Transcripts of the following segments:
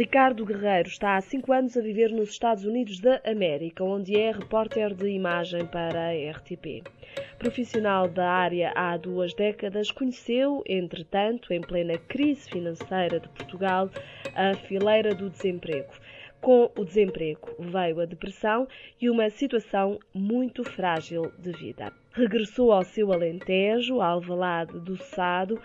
Ricardo Guerreiro está há cinco anos a viver nos Estados Unidos da América, onde é repórter de imagem para a RTP. Profissional da área há duas décadas, conheceu, entretanto, em plena crise financeira de Portugal, a fileira do desemprego. Com o desemprego veio a depressão e uma situação muito frágil de vida. Regressou ao seu Alentejo, Alvalade do Sado,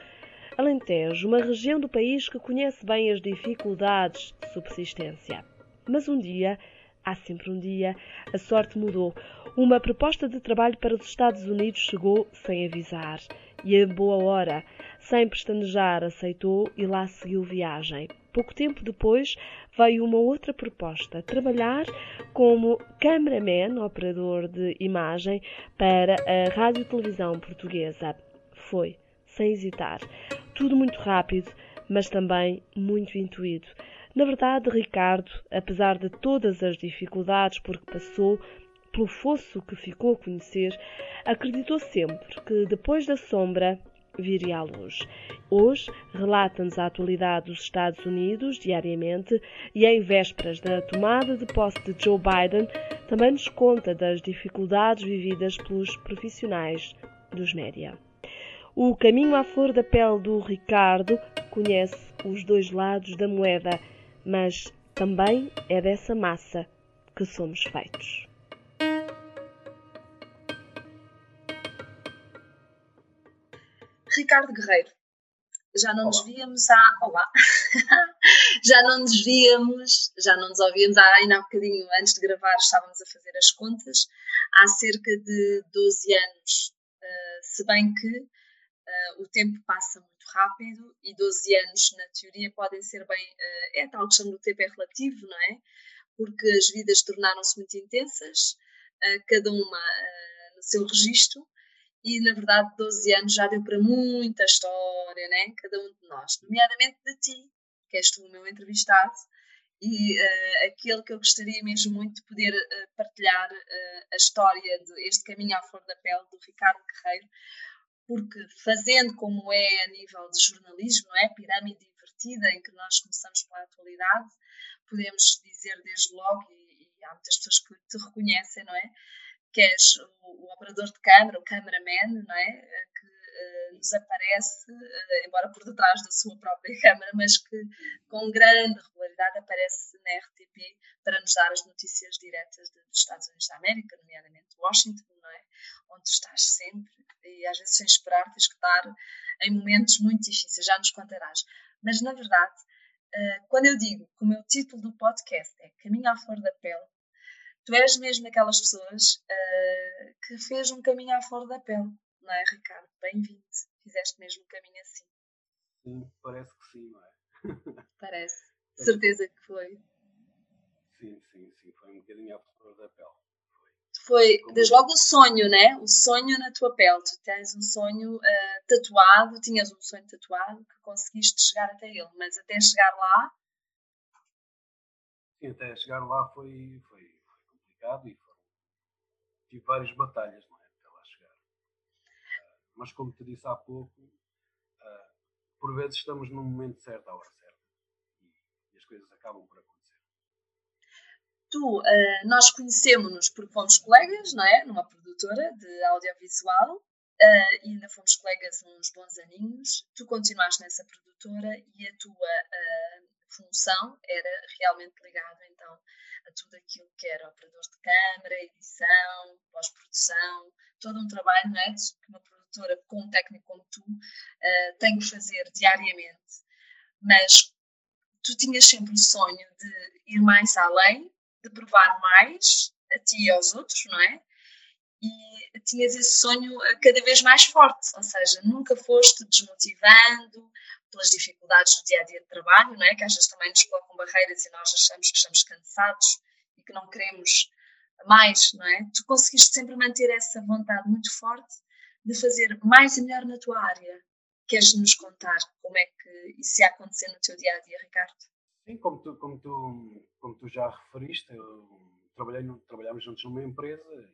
Alentejo, uma região do país que conhece bem as dificuldades de subsistência. Mas um dia, há sempre um dia, a sorte mudou. Uma proposta de trabalho para os Estados Unidos chegou sem avisar. E a boa hora, sem pestanejar, aceitou e lá seguiu viagem. Pouco tempo depois veio uma outra proposta: trabalhar como cameraman, operador de imagem, para a Rádio Televisão Portuguesa. Foi sem hesitar. Tudo muito rápido, mas também muito intuído. Na verdade, Ricardo, apesar de todas as dificuldades por que passou, pelo fosso que ficou a conhecer, acreditou sempre que depois da sombra viria à luz. Hoje relata-nos a atualidade dos Estados Unidos diariamente e, em vésperas da tomada de posse de Joe Biden, também nos conta das dificuldades vividas pelos profissionais dos média. O caminho à flor da pele do Ricardo conhece os dois lados da moeda, mas também é dessa massa que somos feitos. Ricardo Guerreiro, já não Olá. nos víamos há. Olá! já não nos víamos, já não nos ouvíamos há ainda há bocadinho antes de gravar, estávamos a fazer as contas, há cerca de 12 anos. Uh, se bem que Uh, o tempo passa muito rápido e 12 anos, na teoria, podem ser bem. Uh, é tal questão do tempo é relativo, não é? Porque as vidas tornaram-se muito intensas, uh, cada uma no seu registro, e na verdade 12 anos já deu para muita história, né? Cada um de nós, nomeadamente de ti, que és tu o meu entrevistado, e aquele que eu gostaria mesmo muito de poder partilhar a história deste caminho à flor da pele do Ricardo Guerreiro, porque fazendo como é a nível de jornalismo, não é? Pirâmide invertida, em que nós começamos pela atualidade, podemos dizer desde logo, e, e há muitas pessoas que te reconhecem, não é? Que és o, o operador de câmara, o cameraman, não é? Que nos aparece, uh, embora por detrás da sua própria câmara, mas que com grande regularidade aparece na RTP para nos dar as notícias diretas dos Estados Unidos da América, nomeadamente Washington, não é? Onde estás sempre e às vezes sem esperar tens que estar em momentos muito difíceis, já nos contarás. Mas na verdade, eh, quando eu digo que o meu título do podcast é Caminho à Flor da Pele, tu és mesmo daquelas pessoas eh, que fez um caminho à flor da pele, não é, Ricardo? Bem-vindo. Fizeste mesmo um caminho assim. Sim, parece que sim, não é? Parece. Certeza que foi. Sim, sim, sim. Foi um bocadinho à flor da pele foi desde logo o sonho, né? O sonho na tua pele. Tu tens um sonho uh, tatuado, tinhas um sonho tatuado que conseguiste chegar até ele, mas até chegar lá. Sim, até chegar lá foi, foi, foi complicado e foram, tive várias batalhas, não é? Até lá chegar. Uh, mas como te disse há pouco, uh, por vezes estamos no momento certo, à hora certa. E, e as coisas acabam por acontecer tu, uh, nós conhecemos-nos porque fomos colegas, não é? Numa produtora de audiovisual uh, e ainda fomos colegas uns bons aninhos. Tu continuaste nessa produtora e a tua função era realmente ligada então a tudo aquilo que era operador de câmara, edição, pós-produção, todo um trabalho não é? que uma produtora com um técnico como tu tem que fazer diariamente. Mas tu tinhas sempre o sonho de ir mais além de provar mais a ti e aos outros, não é? E tinhas esse sonho eh, cada vez mais forte, ou seja, nunca foste desmotivando pelas dificuldades do dia a dia de trabalho, não é? Que às vezes também nos colocam barreiras e nós achamos que estamos cansados e que não queremos mais, não é? Tu conseguiste sempre manter essa vontade muito forte de fazer mais e melhor na tua área. Queres nos contar como é que isso ia acontecer no teu dia a dia, Ricardo? Sim, como tu, como tu, como tu já referiste, trabalhei, trabalhámos juntos numa empresa e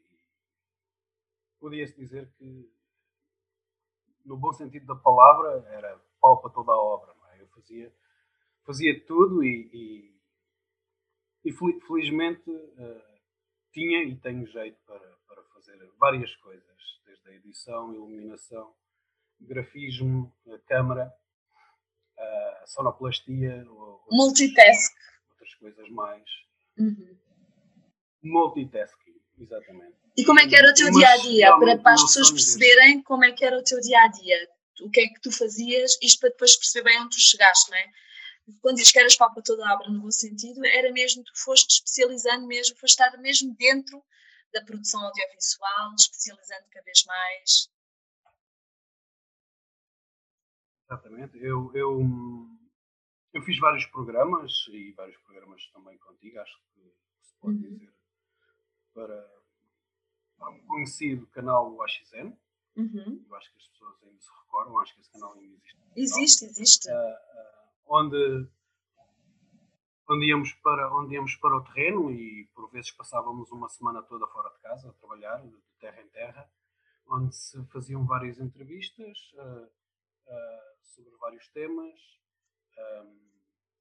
podia-se dizer que, no bom sentido da palavra, era pau para toda a obra. É? Eu fazia fazia tudo e, e, e felizmente uh, tinha e tenho jeito para, para fazer várias coisas, desde a edição, iluminação, grafismo, a câmara, a sonoplastia, multitask, outras coisas mais. Uhum. Multitasking, exatamente. E como é que era o teu dia a dia? Para, para as pessoas perceberem como é que era o teu dia a dia. O que é que tu fazias, isto para depois perceber bem onde tu chegaste, não é? Quando dizes que eras papa toda a obra no bom sentido, era mesmo, tu foste especializando mesmo, foste estar mesmo dentro da produção audiovisual, especializando cada vez mais. Exatamente. Eu, eu, eu fiz vários programas e vários programas também contigo, acho que se pode uhum. dizer, para, para um conhecido canal AXN. Uhum. Eu acho que as pessoas ainda se recordam, acho que esse canal ainda existe. Existe, existe. Uh, uh, onde, onde, íamos para, onde íamos para o terreno e por vezes passávamos uma semana toda fora de casa a trabalhar, de terra em terra, onde se faziam várias entrevistas. Uh, sobre vários temas um,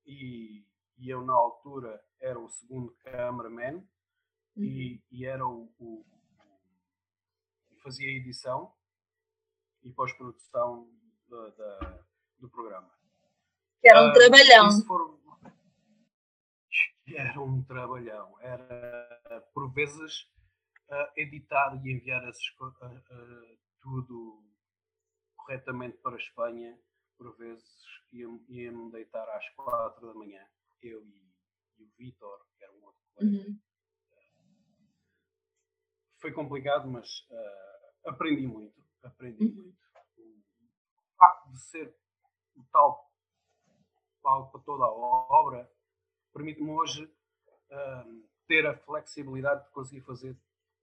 e, e, eu na altura era o segundo cameraman uhum. e, e, era o, o, o, fazia a edição e pós-produção do programa. Que era um uh, trabalhão. Era um trabalhão. Era por vezes editar e enviar esses, tudo corretamente para a Espanha por vezes ia-me ia deitar às quatro da manhã, eu e, e o Vitor, que era um outro colega. Uhum. Uh, foi complicado, mas uh, aprendi muito. Aprendi uhum. muito. O facto de ser o tal palco para toda a obra permite-me hoje uh, ter a flexibilidade de conseguir fazer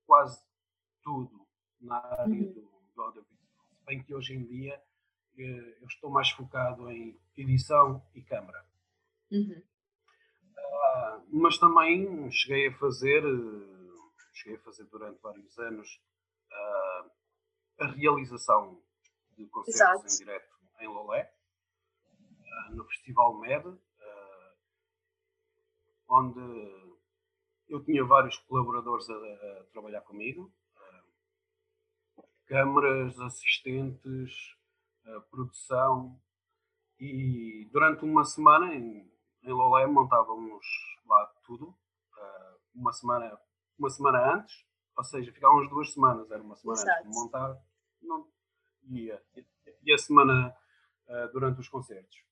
quase tudo na área uhum. do, do audiovisual. Se bem que hoje em dia eu estou mais focado em edição e câmara. Uhum. Uh, mas também cheguei a fazer, cheguei a fazer durante vários anos uh, a realização de concertos Exato. em direto em Lolé, uh, no Festival MED, onde eu tinha vários colaboradores a, a trabalhar comigo, câmaras, assistentes, produção e durante uma semana em, em Lolé montávamos lá tudo, uh, uma semana uma semana antes, ou seja, ficávamos duas semanas, era uma semana Exato. antes de montar não, e, e a semana durante os concertos.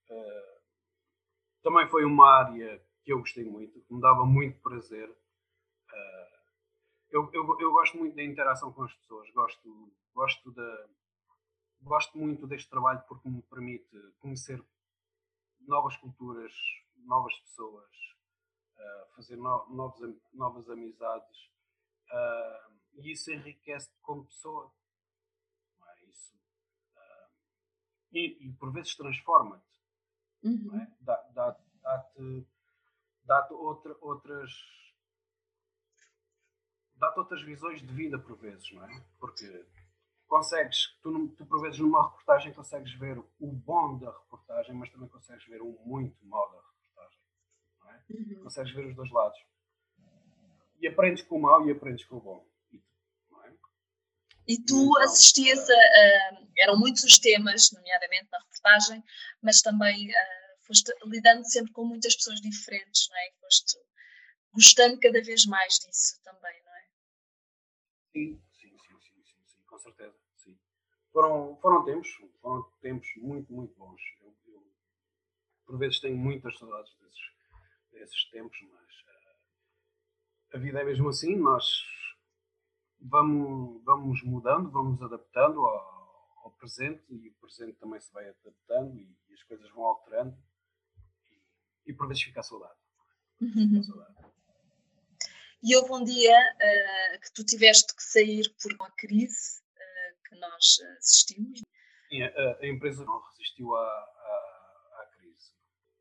Também foi uma área que eu gostei muito, que me dava muito prazer. Eu, eu, eu, gosto muito da interação com as pessoas, gosto, gosto da, gosto muito deste trabalho porque me permite conhecer novas culturas, novas pessoas, uh, fazer no, novos, novas amizades uh, e isso enriquece como pessoa. É? Isso, uh, e, e, por vezes transforma-te. Uhum. É? Dá-te dá, dá, dá outra, outras dá-te outras visões de vida por vezes, não é? Porque consegues, tu, tu por vezes numa reportagem consegues ver o bom da reportagem, mas também consegues ver o muito mau da reportagem. Não é? Uhum. Consegues ver os dois lados. E aprendes com o mau e aprendes com o bom. E, é? tu então, assistias a, a, Eram muitos os temas, nomeadamente na reportagem, mas também uh, foste lidando sempre com muitas pessoas diferentes, não é? foste gostando cada vez mais disso também, não é? Sim, com certeza, sim. Foram, foram tempos, foram tempos muito, muito bons. Eu, eu por vezes tenho muitas saudades desses, desses tempos, mas uh, a vida é mesmo assim, nós vamos, vamos mudando, vamos adaptando ao, ao, presente e o presente também se vai adaptando e, e as coisas vão alterando e, por vezes fica a saudade. Saudade. E houve um dia uh, que tu tiveste que sair por uma crise que nós eh, assistimos. Sim, a, a empresa não resistiu à, à, à, crise.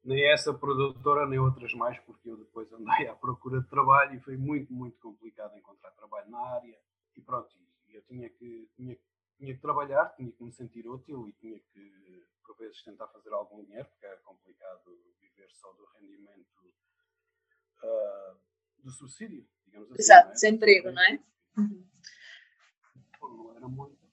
Nem essa produtora, nem outras mais, porque eu depois andei à procura de trabalho e foi muito, muito complicado encontrar trabalho na área. E pronto, eu tinha que, tinha, tinha que trabalhar, tinha que me sentir útil e tinha que, por vezes, tentar fazer algum dinheiro, porque era complicado viver só do rendimento uh, do subsídio, digamos assim. Exato, é? desemprego, não é? Uhum. Não era muito.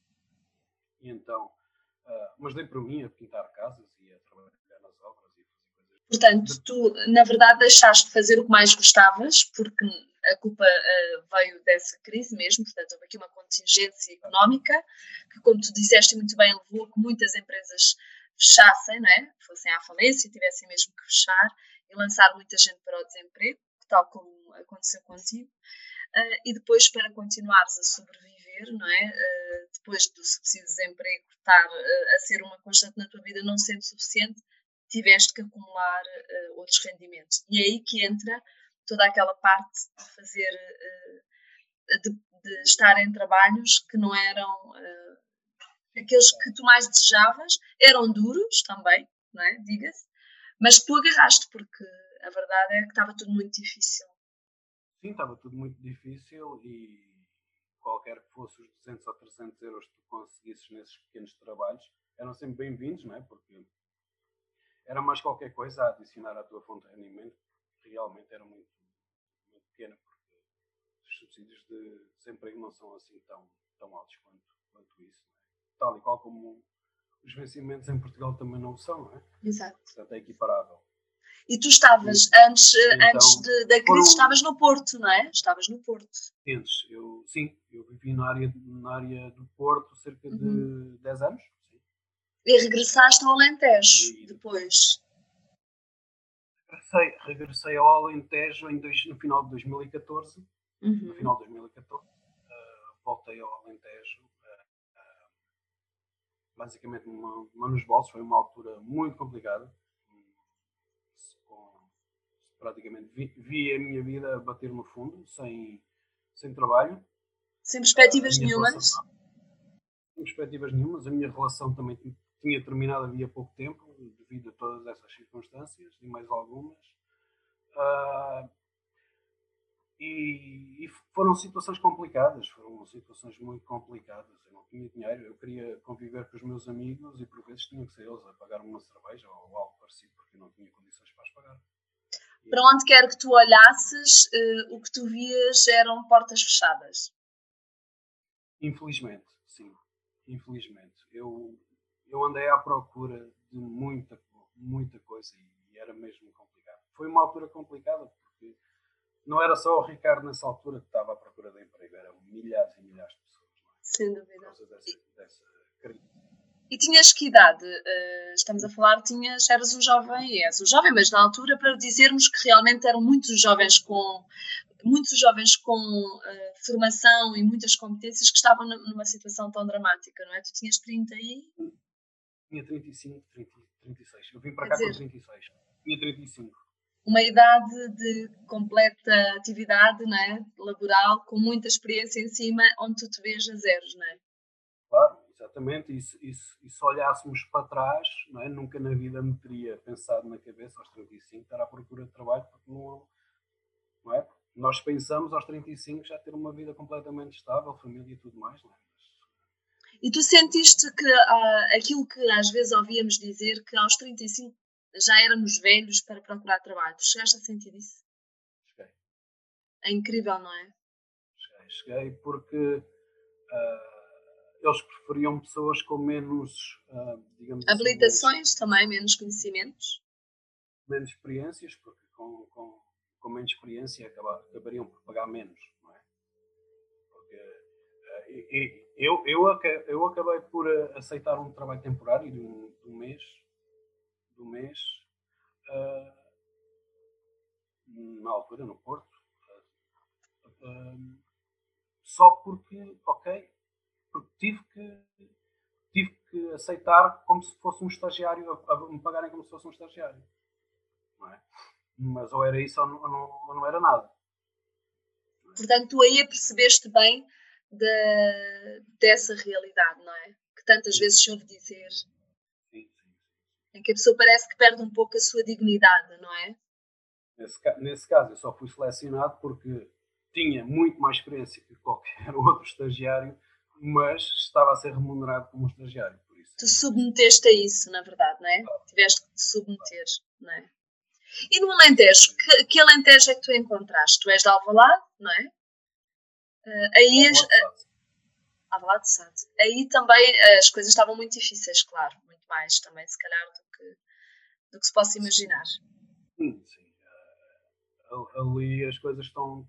E então, uh, mas dei para mim a pintar casas e a trabalhar nas obras e fazer coisas. Portanto, tu, na verdade, deixaste de fazer o que mais gostavas, porque a culpa uh, veio dessa crise mesmo, portanto, houve aqui uma contingência económica que, como tu disseste muito bem, levou a que muitas empresas fechassem, não é? fossem à falência, tivessem mesmo que fechar e lançar muita gente para o desemprego, tal como aconteceu contigo. Uh, e depois, para continuares a sobreviver, não é? Uh, depois do subsídio de desemprego estar a ser uma constante na tua vida não sendo suficiente, tiveste que acumular outros rendimentos. E é aí que entra toda aquela parte de fazer, de, de estar em trabalhos que não eram aqueles que tu mais desejavas, eram duros também, não é? Diga-se, mas que tu agarraste, porque a verdade é que estava tudo muito difícil. Sim, estava tudo muito difícil e qualquer que fosse os 200 ou 300 euros que tu conseguisses nesses pequenos trabalhos eram sempre bem-vindos, não é? Porque era mais qualquer coisa a adicionar à tua fonte de rendimento, realmente era muito, muito pequena, porque os subsídios de desemprego não são assim tão, tão altos quanto, quanto isso, é? Tal e qual como os vencimentos em Portugal também não são, não é? Exato. Portanto, é equiparável. E tu estavas, antes, então, antes de, da crise, foram... estavas no Porto, não é? Estavas no Porto. Antes, eu, sim, eu vivi na área, na área do Porto cerca de uhum. 10 anos. Sim. E regressaste ao Alentejo e... depois? Regressei, regressei ao Alentejo em dois, no final de 2014. Uhum. No final de 2014, uh, voltei ao Alentejo. Uh, uh, basicamente, uma, uma nos bolsos, foi uma altura muito complicada praticamente vi, vi, a minha vida bater no fundo, sem, sem trabalho. Sem perspectivas nenhumas? Relação, sem perspectivas nenhumas. A minha relação também tinha terminado havia pouco tempo, devido a todas essas circunstâncias e mais algumas. Uh, e, e, foram situações complicadas, foram situações muito complicadas. Eu não tinha dinheiro, eu queria conviver com os meus amigos e por vezes tinham que ser eles a pagar uma cerveja ou algo parecido, porque eu não tinha condições para as pagar para onde quer que tu olhasses, uh, o que tu vias eram portas fechadas. Infelizmente, sim. Infelizmente. Eu, eu andei à procura de muita, muita coisa e era mesmo complicado. Foi uma altura complicada porque não era só o Ricardo nessa altura que estava à procura de emprego, eram milhares e milhares de pessoas. É? Sem dúvida. Dessa, dessa. E tinhas que idade? Uh, estamos a falar, tinhas, eras um jovem, és um jovem, mas na altura para dizermos que realmente eram muitos jovens com muitos jovens com uh, formação e muitas competências que estavam numa situação tão dramática, não é? Tu tinhas 30 e... Tinha 35, 30, 36. Eu vim para Quer cá dizer, com 36. Tinha 35. Uma idade de completa atividade não é? laboral, com muita experiência em cima, onde tu te vês a zeros, não é? Claro Exatamente, e se, e, se, e se, olhássemos para trás, não é? nunca na vida me teria pensado na cabeça aos 35 estar à procura de trabalho, porque não, não é? Nós pensamos aos 35 já ter uma vida completamente estável, família e tudo mais. Não é? E tu sentiste que uh, aquilo que às vezes ouvíamos dizer, que aos 35 já éramos velhos para procurar trabalho, tu chegaste a sentir isso? Cheguei. É incrível, não é? Cheguei, cheguei porque. Uh, eles preferiam pessoas com menos, uh, digamos assim, Habilitações assim, também, menos conhecimentos? Menos experiências, porque com, com, com menos experiência acabar, acabariam por pagar menos, não é? Porque uh, e, e, eu, eu, eu acabei por aceitar um trabalho temporário de um, de um mês, de um mês uh, na altura, no Porto, só porque, ok, porque tive que, tive que aceitar como se fosse um estagiário, a, a me pagarem como se fosse um estagiário. É? Mas ou era isso ou não, ou não, ou não era nada. Portanto, tu aí percebeste bem de, dessa realidade, não é? Que tantas vezes se ouve dizer. Em que a pessoa parece que perde um pouco a sua dignidade, não é? Nesse, nesse caso, eu só fui selecionado porque tinha muito mais experiência que qualquer outro estagiário mas estava a ser remunerado como um estagiário, por isso. Tu submeteste a isso, na verdade, não é? Tiveste que te submeter, não é? E no Alentejo, que, que Alentejo é que tu encontraste? Tu és de Alvalade, não é? Uh, aí as, uh, de. Aí também as coisas estavam muito difíceis, claro, muito mais também, se calhar, do que, do que se possa imaginar. Sim, sim. Ali as coisas estão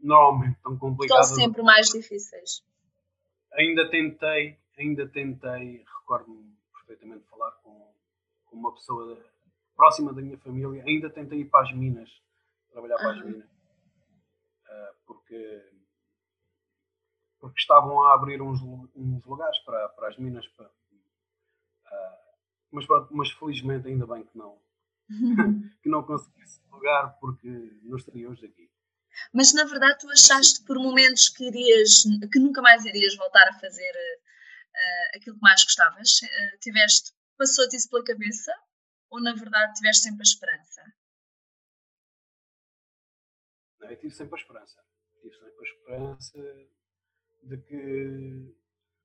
normalmente estão complicadas. Estão sempre mais difíceis. Ainda tentei, ainda tentei, recordo-me perfeitamente falar com, com uma pessoa próxima da minha família, ainda tentei ir para as minas, trabalhar para as minas. Uh, porque, porque estavam a abrir uns, uns lugares para, para as minas. Para, uh, mas, mas felizmente ainda bem que não, que não consegui esse lugar porque não estaria hoje aqui. Mas na verdade tu achaste por momentos que irias, que nunca mais irias voltar a fazer uh, aquilo que mais gostavas? Uh, tiveste, passou-te isso pela cabeça? Ou na verdade tiveste sempre a esperança? Não, eu tive sempre a esperança. Tive sempre a esperança de que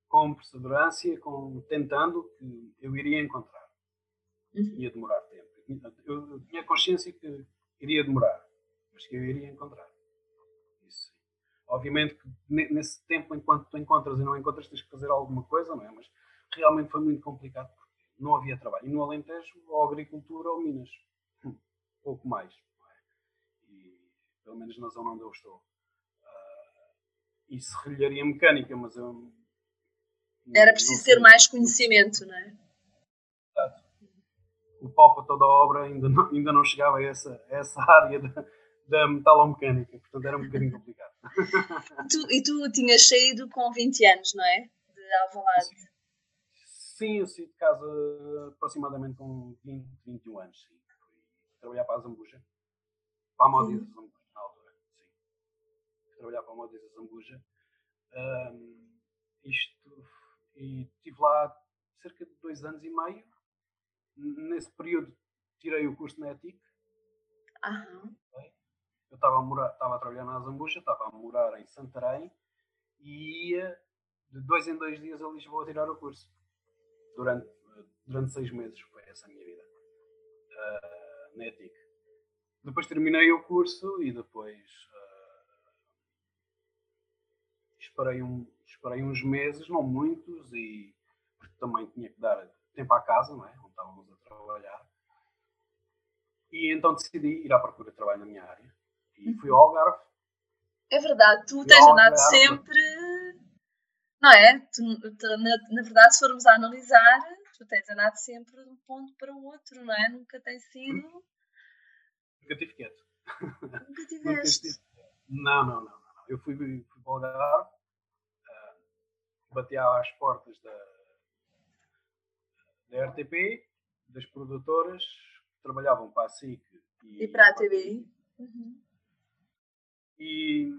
com perseverança, com tentando, que eu iria encontrar. Uhum. Ia demorar tempo. Eu, eu tinha consciência que iria demorar, mas que eu iria encontrar. Obviamente que nesse tempo, enquanto tu encontras e não encontras, tens que fazer alguma coisa, não é? Mas realmente foi muito complicado porque não havia trabalho. E no Alentejo, ou agricultura ou minas. Hum, pouco mais. É? E pelo menos na zona onde eu estou. E serrilharia mecânica, mas eu. Era preciso ter mais conhecimento, não é? O pau para toda a obra ainda não, ainda não chegava a essa, a essa área da, da metalomecânica, portanto era um bocadinho complicado. tu, e tu tinhas saído com 20 anos, não é? De Alvalade. Sim, sim eu saí de casa aproximadamente com 20, 21 anos. Sim. Trabalhar para a Zambuja, para a Modiza Zambuja, na altura. Sim. Fui trabalhar para a Modiza Zambuja. Um, isto, e estive lá cerca de dois anos e meio. Nesse período tirei o curso na ETIC. Aham. Eu estava a, morar, estava a trabalhar na Zambuja, estava a morar em Santarém e ia de dois em dois dias a Lisboa tirar o curso. Durante, durante seis meses foi essa a minha vida uh, na ETIC. Depois terminei o curso e depois uh, esperei, um, esperei uns meses, não muitos, e porque também tinha que dar tempo à casa, não é? onde estávamos a trabalhar. E então decidi ir à procura de trabalho na minha área e fui ao Algarve. É verdade, tu tens andado sempre, não é? Tu, tu, na, na, verdade, se formos a analisar, tu tens andado sempre de um ponto para o outro, não é? Nunca tem sido. Nunca tive quieto. Nunca tiveste. não, não, não, não. Eu fui, fui para o Algarve, bati às portas da, da RTP, das produtoras que trabalhavam para a SIC e, e para a TVI. Uhum. E,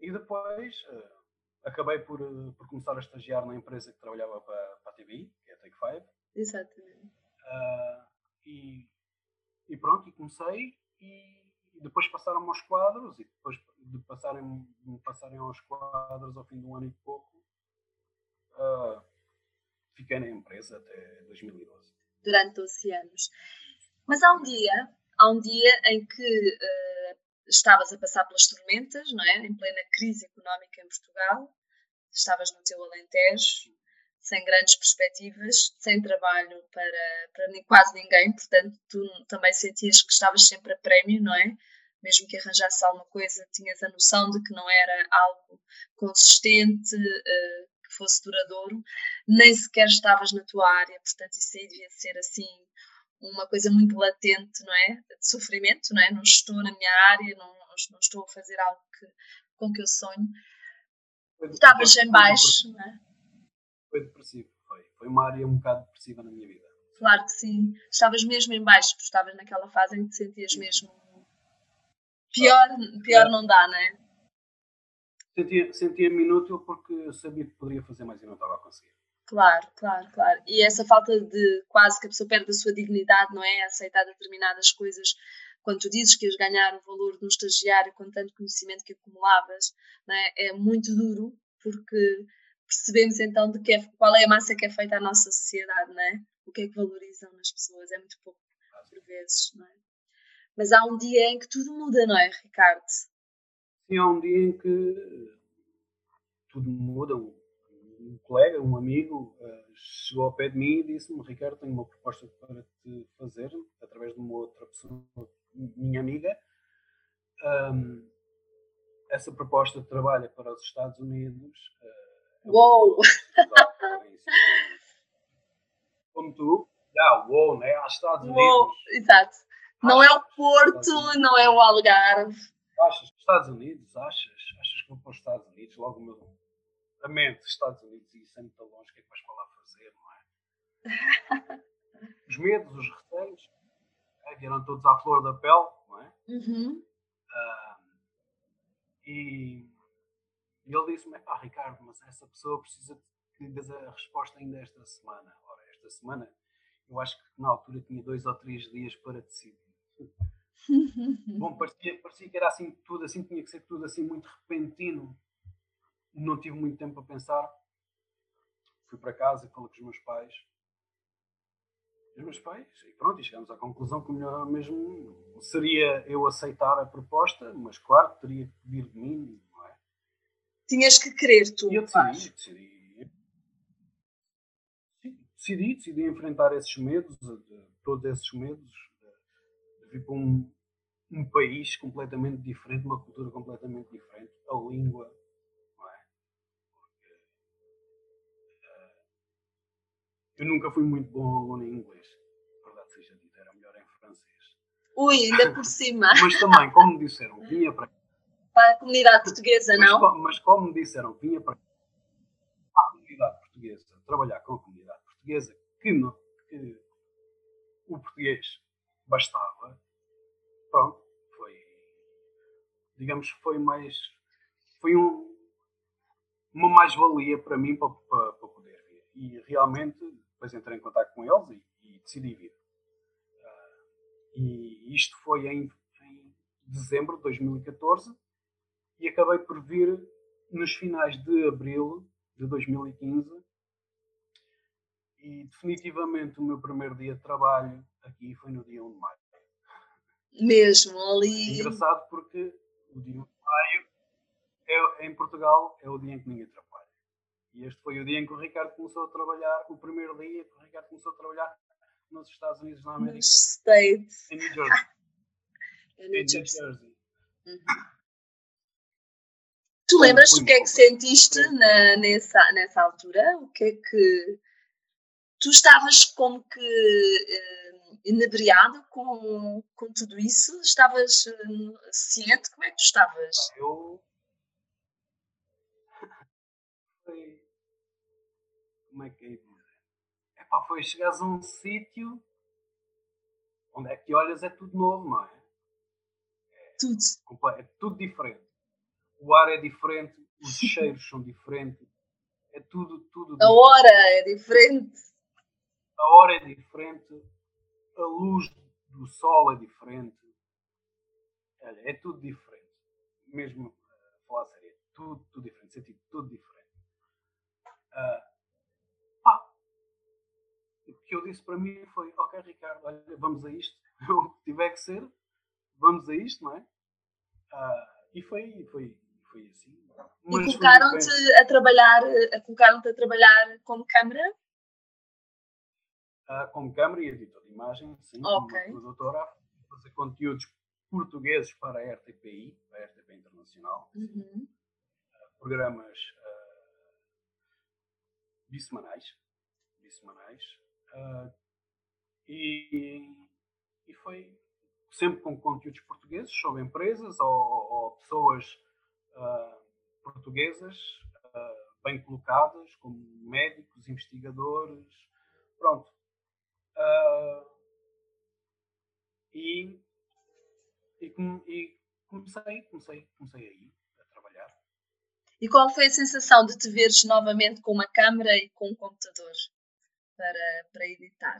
e depois uh, acabei por, uh, por começar a estagiar na empresa que trabalhava para, para a TVI, que é a Take Five. Exatamente. Uh, e, e pronto, e comecei e, e depois passaram-me aos quadros e depois de passarem, de passarem aos quadros ao fim de um ano e pouco fiquei na empresa até 2012. Durante 12 anos. Mas há um dia, há um dia em que estavas a passar pelas tormentas, não é? Em plena crise económica em Portugal, estavas no teu Alentejo, sem grandes perspectivas, sem trabalho para, para quase ninguém, portanto, tu também sentias que estavas sempre a prémio, não é? Mesmo que arranjasse alguma coisa, tinhas a noção de que não era algo consistente, uh, que fosse duradouro, nem sequer estavas na tua área, portanto, isso aí devia ser assim uma coisa muito latente, não é? De sofrimento, não é? Não estou na minha área, não, não estou a fazer algo que, com que eu sonho. Estavas em baixo, não é? Foi depressivo, foi. Foi uma área um bocado depressiva na minha vida. Claro que sim. Estavas mesmo em baixo, estavas naquela fase em que te sentias mesmo pior, pior não dá, não é? Sentia-me sentia inútil porque sabia que poderia fazer mais e não estava a conseguir. Claro, claro, claro. E essa falta de quase que a pessoa perde a sua dignidade, não é? Aceitar determinadas coisas. Quando tu dizes que ias ganhar o valor de um estagiário com tanto conhecimento que acumulavas, não é? é muito duro, porque percebemos então de que é, qual é a massa que é feita à nossa sociedade, não é? O que é que valorizam nas pessoas, é muito pouco. por vezes, não é? Mas há um dia em que tudo muda, não é, Ricardo? Sim, há um dia em que tudo muda. Um, colega, um amigo, uh, chegou ao pé de mim e disse-me: Ricardo, tenho uma proposta para te fazer, através de uma outra pessoa, minha amiga. Um, essa proposta trabalha para os Estados Unidos. Uh, Uou! Como tu, já, uou, né? Aos Estados uou, Unidos. Exato. Não é o Porto, não é o Algarve. Achas Estados Unidos? Achas? Achas que vou para os Estados Unidos? Logo meu a mente, Estados Unidos e isso é muito longe, o que é que vais para lá fazer, não é? os medos, os receios, é, vieram todos à flor da pele, não é? Uhum. Uh, e, e ele disse-me, pá, Ricardo, mas essa pessoa precisa que lhe dês a resposta ainda esta semana. Ora, esta semana eu acho que na altura tinha dois ou três dias para decidir. Bom, parecia, parecia que era assim tudo, assim tinha que ser tudo assim muito repentino. Não tive muito tempo a pensar. Fui para casa, falei com os meus pais. Os meus pais, e pronto, e chegamos à conclusão que o melhor mesmo seria eu aceitar a proposta, mas claro, teria que vir de mim? Tinhas que querer tu. E eu decidi, decidi, decidi, decidi enfrentar esses medos, todos esses medos, de vir para um, um país completamente diferente, uma cultura completamente diferente, a língua, Eu nunca fui muito bom aluno em inglês. Verdade seja dita, era melhor em francês. Ui, ainda por cima. mas também, como disseram, vinha para. Para a comunidade portuguesa, mas, não? Mas como me disseram, vinha para a comunidade portuguesa, trabalhar com a comunidade portuguesa, que, no, que o português bastava, pronto, foi. Digamos que foi mais. Foi um, uma mais-valia para mim para, para, para poder vir. E realmente depois entrei em contato com eles e, e decidi vir. Uh, e isto foi em, em, dezembro de 2014 e acabei por vir nos finais de abril de 2015 e definitivamente o meu primeiro dia de trabalho aqui foi no dia 1 de maio. Mesmo ali. É engraçado porque o dia 1 de maio é, em Portugal é o dia em que ninguém trabalha. E este foi o dia em que o Ricardo começou a trabalhar, o primeiro dia que o Ricardo começou a trabalhar nos Estados Unidos da América. Nos States. Em New Jersey. em New Jersey. New Jersey. Uhum. Tu lembras o que é que sentiste na, nessa, nessa altura? O que é que. Tu estavas como que uh, inebriado com, com tudo isso? Estavas uh, ciente? Como é que tu estavas? Eu. Foi como é que é dizer? Epá, foi chegares a um sítio onde é que olhas é tudo novo, não é? é tudo. É tudo diferente. O ar é diferente, os cheiros são diferentes, é tudo, tudo. A hora é diferente. A hora é diferente, a luz do sol é diferente. Olha, é tudo diferente. Mesmo a falar sério, é tudo, tudo diferente, sentido tudo diferente. Uh, que eu disse para mim foi: Ok, Ricardo, olha, vamos a isto. O que tiver que ser, vamos a isto, não é? Uh, e foi, foi, foi assim. Mas e colocaram-te a trabalhar, colocaram-te a trabalhar como câmara? Uh, como câmara e editor de imagem, sim, okay. como produtora, fazer conteúdos portugueses para a RTPI, para a RTP Internacional, uhum. uh, programas bissemanais, bissemanais Uh, e, e foi sempre com conteúdos portugueses sobre empresas ou, ou pessoas uh, portuguesas uh, bem colocadas, como médicos, investigadores, pronto. Uh, e, e, e, comecei, comecei, comecei aí a trabalhar. E qual foi a sensação de te veres novamente com uma câmera e com um computador? para, para editar?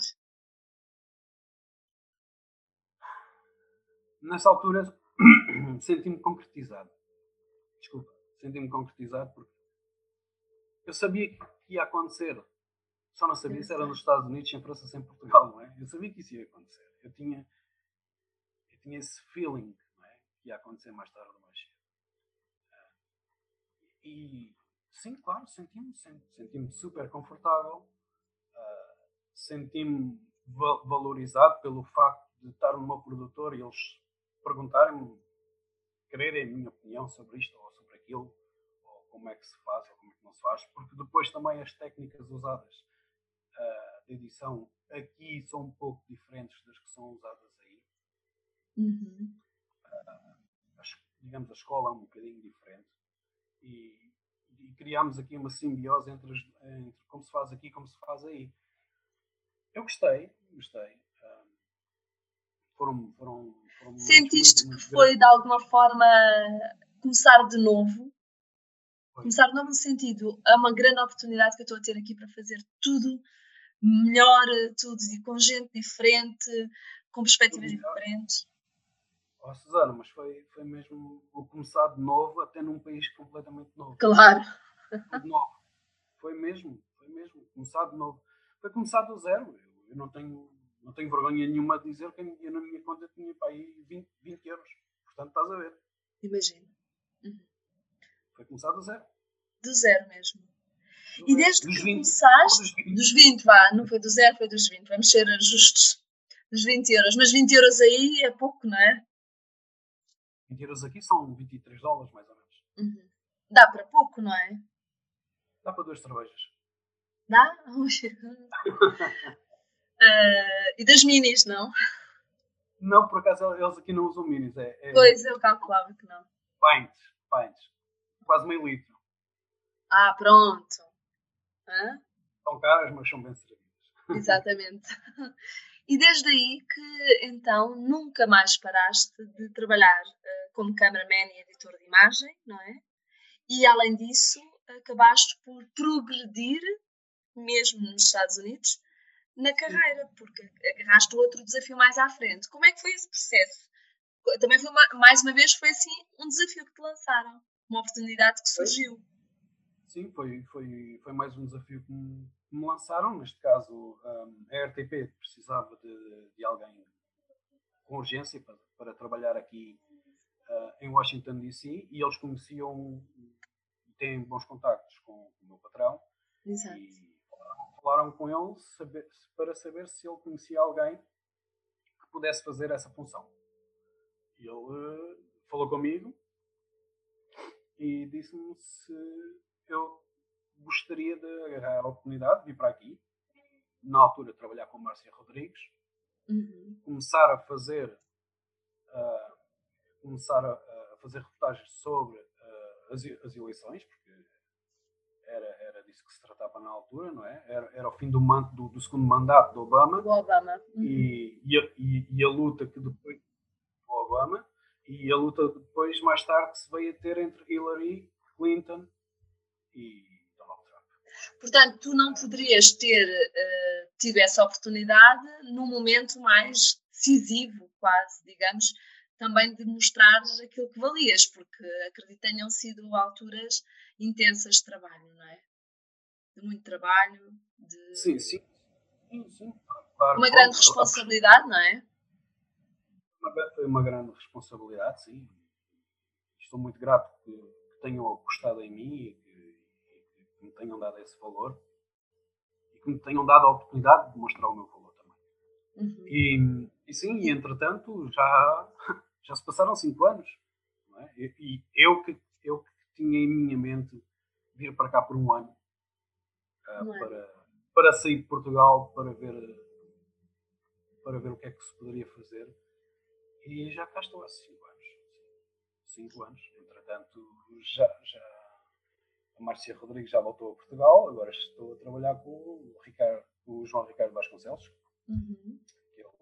Nessa altura senti-me concretizado. Desculpa, senti-me concretizado porque eu sabia que ia acontecer. Só não sabia se era nos Estados Unidos, em França, sem Portugal, não é? Eu sabia que isso ia acontecer. Eu tinha, eu tinha esse feeling, é? Que ia acontecer mais tarde ou mais cedo. Ah, e sim, claro, senti-me senti super confortável, uh, senti-me valorizado pelo facto de estar numa produtora e eles perguntarem-me, quererem a minha opinião sobre isto aquilo, ou como é que se faz ou como é que não se faz, porque depois também as técnicas usadas uh, de edição aqui são um pouco diferentes das que são usadas aí. Uhum. Uh, digamos, a escola é um bocadinho diferente e, e criámos aqui uma simbiose entre, entre como se faz aqui e como se faz aí. Eu gostei, gostei. Um, foram, foram, foram Sentiste muito, muito, que foi de alguma forma começar de novo? Foi. Começar de novo no sentido, é uma grande oportunidade que eu estou a ter aqui para fazer tudo melhor, tudo e com gente diferente, com perspectivas diferentes. Oh, Susana, mas foi, foi mesmo o começar de novo, até num país completamente novo. Claro. De novo. Foi mesmo, foi mesmo, começar de novo. Foi começar do zero eu não tenho, não tenho vergonha nenhuma de dizer que eu na minha conta tinha para aí 20, 20 euros. Portanto, estás a ver. Imagino. Uhum. Foi começar do zero. Do zero mesmo. Do e desde que 20, começaste, dos 20. dos 20, vá, não foi do zero, foi dos 20, vamos ser justos. Dos 20 euros. Mas 20 euros aí é pouco, não é? 20 euros aqui são 23 dólares, mais ou menos. Uhum. Dá para pouco, não é? Dá para duas cervejas. Dá? Uh, e das minis, não? Não, por acaso eles aqui não usam minis. É, é... Pois, eu calculava que não. Pints, pints. Quase meio litro. Ah, pronto. Hã? São caras, mas são bem servidas. Exatamente. E desde aí que então nunca mais paraste de trabalhar uh, como cameraman e editor de imagem, não é? E além disso, acabaste por progredir, mesmo nos Estados Unidos, na carreira, porque agarraste outro desafio mais à frente. Como é que foi esse processo? Também foi uma, mais uma vez foi assim um desafio que te lançaram, uma oportunidade que surgiu. Sim, foi, foi, foi mais um desafio que me, que me lançaram. Neste caso, um, a RTP precisava de, de alguém com urgência para, para trabalhar aqui uh, em Washington DC e eles conheciam, têm bons contactos com, com o meu patrão. Exato. E, falaram com ele saber, para saber se ele conhecia alguém que pudesse fazer essa função. E ele uh, falou comigo e disse-me se eu gostaria de agarrar a oportunidade de vir para aqui, na altura trabalhar com Márcia Rodrigues, uhum. começar a fazer uh, começar a, a, fazer reportagens sobre uh, as, as eleições, porque era, era disso que se tratava na altura, não é? Era, era o fim do, manto, do, do segundo mandato do Obama. Do Obama. Uhum. E, e, a, e, e, a, luta que depois do Obama e a luta depois, mais tarde, se veio a ter entre Hillary Clinton e Donald Trump. Portanto, tu não poderias ter uh, tido essa oportunidade num momento mais decisivo, quase, digamos, também de mostrares aquilo que valias, porque acredito que tenham sido alturas intensas de trabalho, não é? De muito trabalho, de. Sim, sim. sim, sim. Claro, uma grande responsabilidade, não é? Foi uma grande responsabilidade, sim. Estou muito grato que, que tenham apostado em mim e que, e que, me tenham dado esse valor e que me tenham dado a oportunidade de mostrar o meu valor também. Uhum. E, e sim, e entretanto já, já se passaram cinco anos. É? E, e eu que eu que tinha em minha mente vir para cá por um ano uh, é? para, para sair de Portugal para ver para ver o que é que se poderia fazer e já cá estou há cinco anos cinco anos entretanto já, já a Márcia Rodrigues já voltou a Portugal agora estou a trabalhar com o, Ricardo, o João Ricardo Vasconcelos uhum. que é o,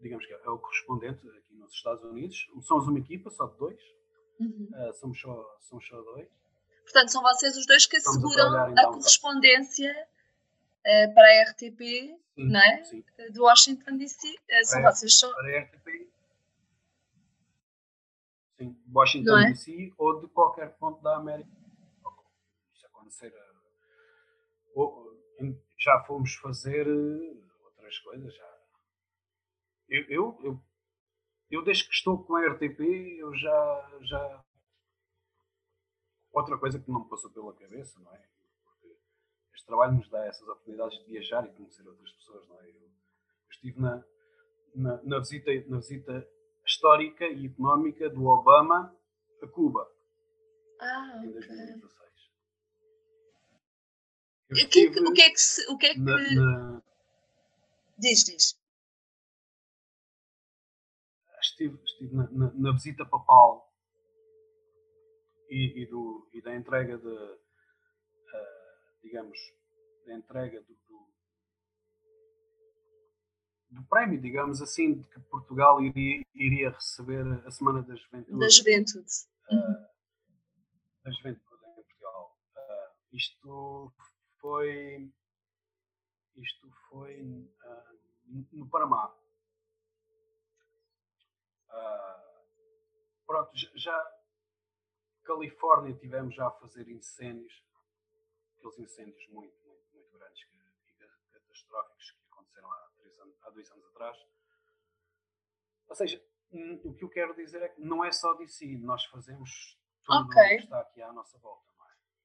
digamos que é o correspondente aqui nos Estados Unidos somos uma equipa só de dois Uhum. Uh, somos, só, somos só dois. Portanto, são vocês os dois que asseguram a, então, a correspondência uh, para a RTP, sim, não é? Sim. De Washington DC. Uh, são para vocês só. Para a RTP. Sim, Washington é? DC ou de qualquer ponto da América. Se acontecer. Ou, já fomos fazer outras coisas. Já. Eu, eu, eu, eu, desde que estou com a RTP, eu já, já. Outra coisa que não me passou pela cabeça, não é? Este trabalho nos dá essas oportunidades de viajar e conhecer outras pessoas, não é? Eu, estive na, na, na, visita, na visita histórica e económica do Obama a Cuba. Ah, em 2016. O que, o que é que se, o que é que na, na... diz diz estive, estive na, na, na, visita papal e, e, do, e da entrega de digamos da entrega do, do, do, prémio digamos assim de que Portugal iria, iria receber a semana da juventude. Da juventude. Uh, da juventude em Portugal. Uh, isto foi isto foi uh, no Panamá. Uh, pronto, já Califórnia tivemos já a fazer incêndios, aqueles incêndios muito, muito, muito grandes que, e catastróficos que aconteceram há, anos, há dois anos atrás. Ou seja, hum, o que eu quero dizer é que não é só de si, nós fazemos tudo okay. que está aqui à nossa volta.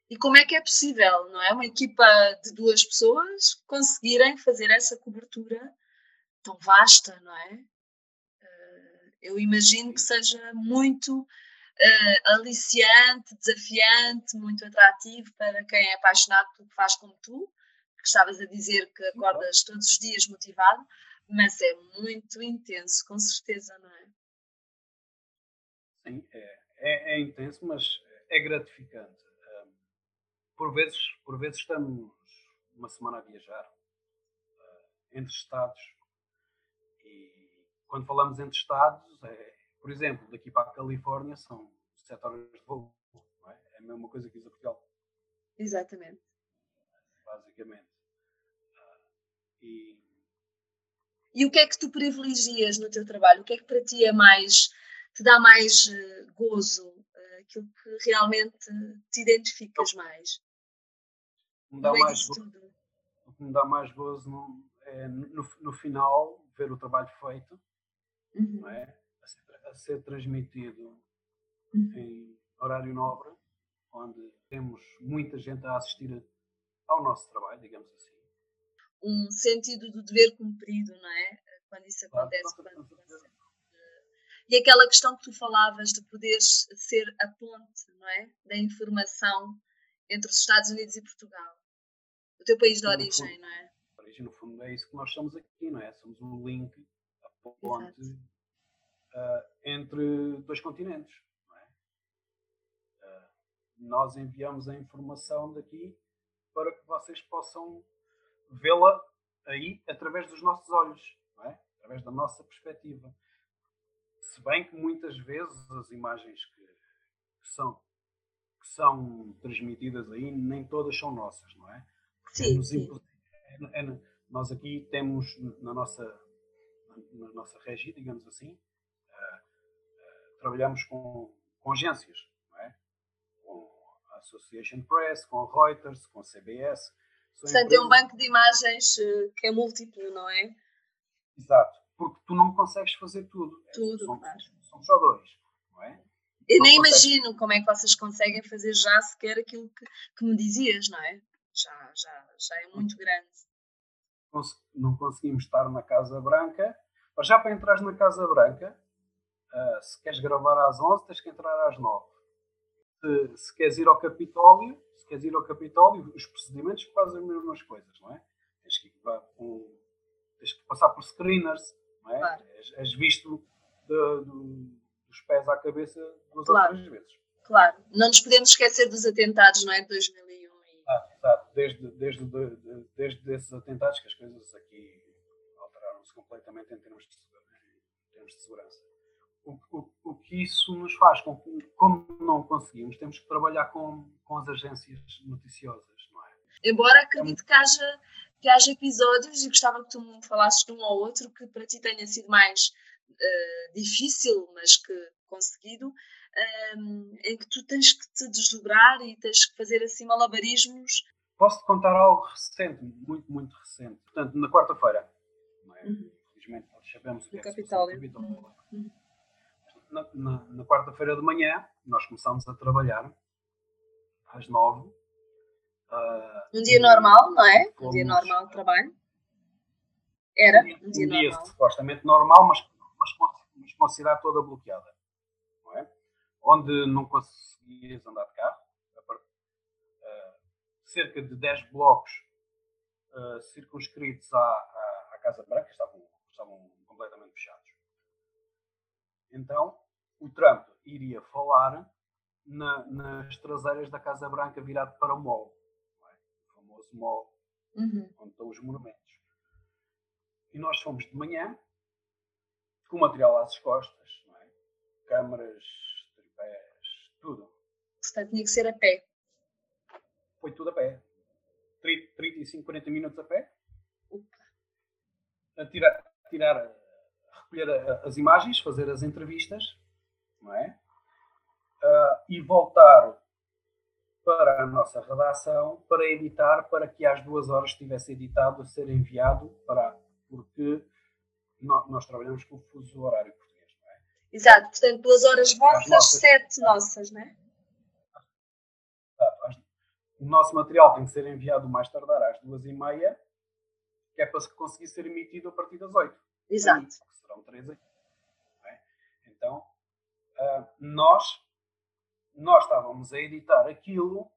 E como é que é possível, não é? Uma equipa de duas pessoas conseguirem fazer essa cobertura tão vasta, não é? Eh, eu imagino que seja muito uh, aliciante, desafiante, muito atrativo para quem é apaixonado pelo que faz como tu, que estavas a dizer que acordas todos os dias motivado, mas é muito intenso, com certeza, não é? Sim, é, é, é intenso, mas é gratificante. Por vezes, por vezes estamos uma semana a viajar uh, entre estados e quando falamos entre estados, é, por exemplo, daqui para a Califórnia são 7 horas de voo, é? é? a mesma coisa que isso a Portugal. Exatamente. Basicamente. Uh, e... e o que é que tu privilegias no teu trabalho? O que é que para ti é mais, te dá mais uh, gozo? Uh, aquilo que realmente te identificas mais? me dá mais gozo, o que me dá mais gozo no, é no, no final ver o trabalho feito uhum. é? A, ser, transmitido uhum. em horário nobre, onde temos muita gente a assistir ao nosso trabalho, digamos assim. Um sentido do dever cumprido, não é? Quando isso acontece. Claro, quando e aquela questão que tu falavas de poderes ser a ponte, não é? Da informação entre os Estados Unidos e Portugal o teu país de origem, fundo, não é? Origem, no fundo, é isso que nós somos aqui, não é? Somos um link, a ponte uh, entre dois continentes, é? Uh, nós enviamos a informação daqui para que vocês possam vê-la aí através dos nossos olhos, é? Através da nossa perspectiva. Se bem que muitas vezes as imagens que, que são que são transmitidas aí nem todas são nossas, não é? Sim, sim. É, é, nós aqui temos na nossa, na nossa regi, digamos assim, trabalhamos com, com agências, é? com a Association Press, com a Reuters, com a CBS. Portanto, é um banco de imagens uh, que é múltiplo, não é? Exato, porque tu não consegues fazer tudo. Tudo, são, claro. São só dois, não é? Eu não nem consegues... imagino como é que vocês conseguem fazer já sequer aquilo que, que me dizias, não é? já, já, já é muito grande. Não conseguimos estar na Casa Branca. Mas já para entrar na Casa Branca, uh, se queres gravar às 11, tens que entrar às 9. Se, se queres ir ao Capitólio, se queres ir ao Capitólio, os procedimentos fazem as mesmas coisas, não é? Tens que, um, tens que passar por screeners, não é? Claro. És, és visto de, de, dos pés à cabeça duas claro. ou três vezes. Claro, não nos podemos esquecer dos atentados, não é? De 2001 exato, desde, desde, desde, desde esses atentados que as coisas aqui alteraram-se completamente em termos de, em termos de segurança. O, o, o, que isso nos faz, com, como não conseguimos, temos que trabalhar com, com as agências noticiosas, não é? Embora acredito que haja, que haja episódios, e gostava que tu me falasses de um ou outro, que para ti tenha sido mais uh, difícil, mas que conseguido, um, em que tu tens que te desdobrar e tens que fazer assim malabarismos. posso-te contar algo recente, muito, muito recente. Portanto, na quarta-feira, é? Uhum. Felizmente, nós sabemos o que é Capitólio. Que uhum. Na, na, na quarta-feira de manhã, nós começámos a trabalhar às nove. Uh, um dia normal, não é? Um dia normal de trabalho. Era um dia, um dia normal. supostamente normal, mas, mas, mas com a cidade toda bloqueada. Não é? Onde não conseguias andar de carro. Uh, cerca de 10 blocos uh, circunscritos à, à, à, Casa Branca estavam, estavam completamente fechados. Então, o Trump iria falar na, nas traseiras da Casa Branca virado para o mall. É? O famoso mall, uhum. onde estão os monumentos. E nós fomos de manhã, com material às costas, é? câmaras, tripés, tudo. Portanto, tinha que ser a pé. Foi tudo a pé. 30, 35, 40 minutos a pé. A tirar, tirar a recolher as imagens, fazer as entrevistas, não é? Uh, e voltar para a nossa redação para editar, para que às duas horas estivesse editado a ser enviado para porque nós, trabalhamos com o fuso horário português, não é? Exato, portanto, duas horas vossas, nossas, sete nossas, não é? O nosso material tem que ser enviado mais tardar às duas e meia, que é para conseguir ser emitido a partir das oito. Exato. Que serão três aqui. É? Então, uh, nós, nós estávamos a editar aquilo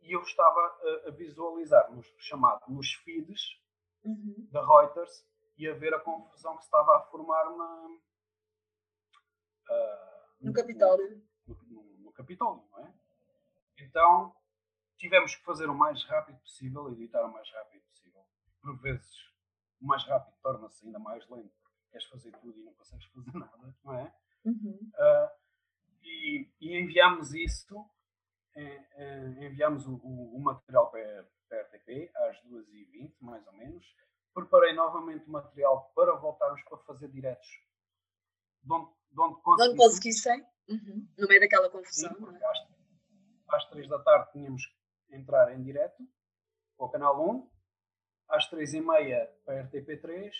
e eu estava a, a visualizar, nos, chamado nos feeds, uhum. da Reuters e a ver a confusão que estava a formar na, uh, no, no, Capitólio. No, no, no, Capitólio, não é? Então tivemos que fazer o mais rápido possível, editar o mais rápido possível. Por vezes, o mais rápido torna-se ainda mais lento, porque queres fazer tudo e não consegues fazer nada, não é? Uhum. Uh, e, e enviámos isso, eh, eh, enviámos o, o, o material para, RTP às 2h20, mais ou menos. Preparei novamente o material para voltarmos para fazer diretos. De onde, de onde, onde conseguissem? Uhum. No meio daquela confusão. Sim, é? às, às 3 da tarde tínhamos que entrar em direto para o canal 1, às 3 e meia para a RTP3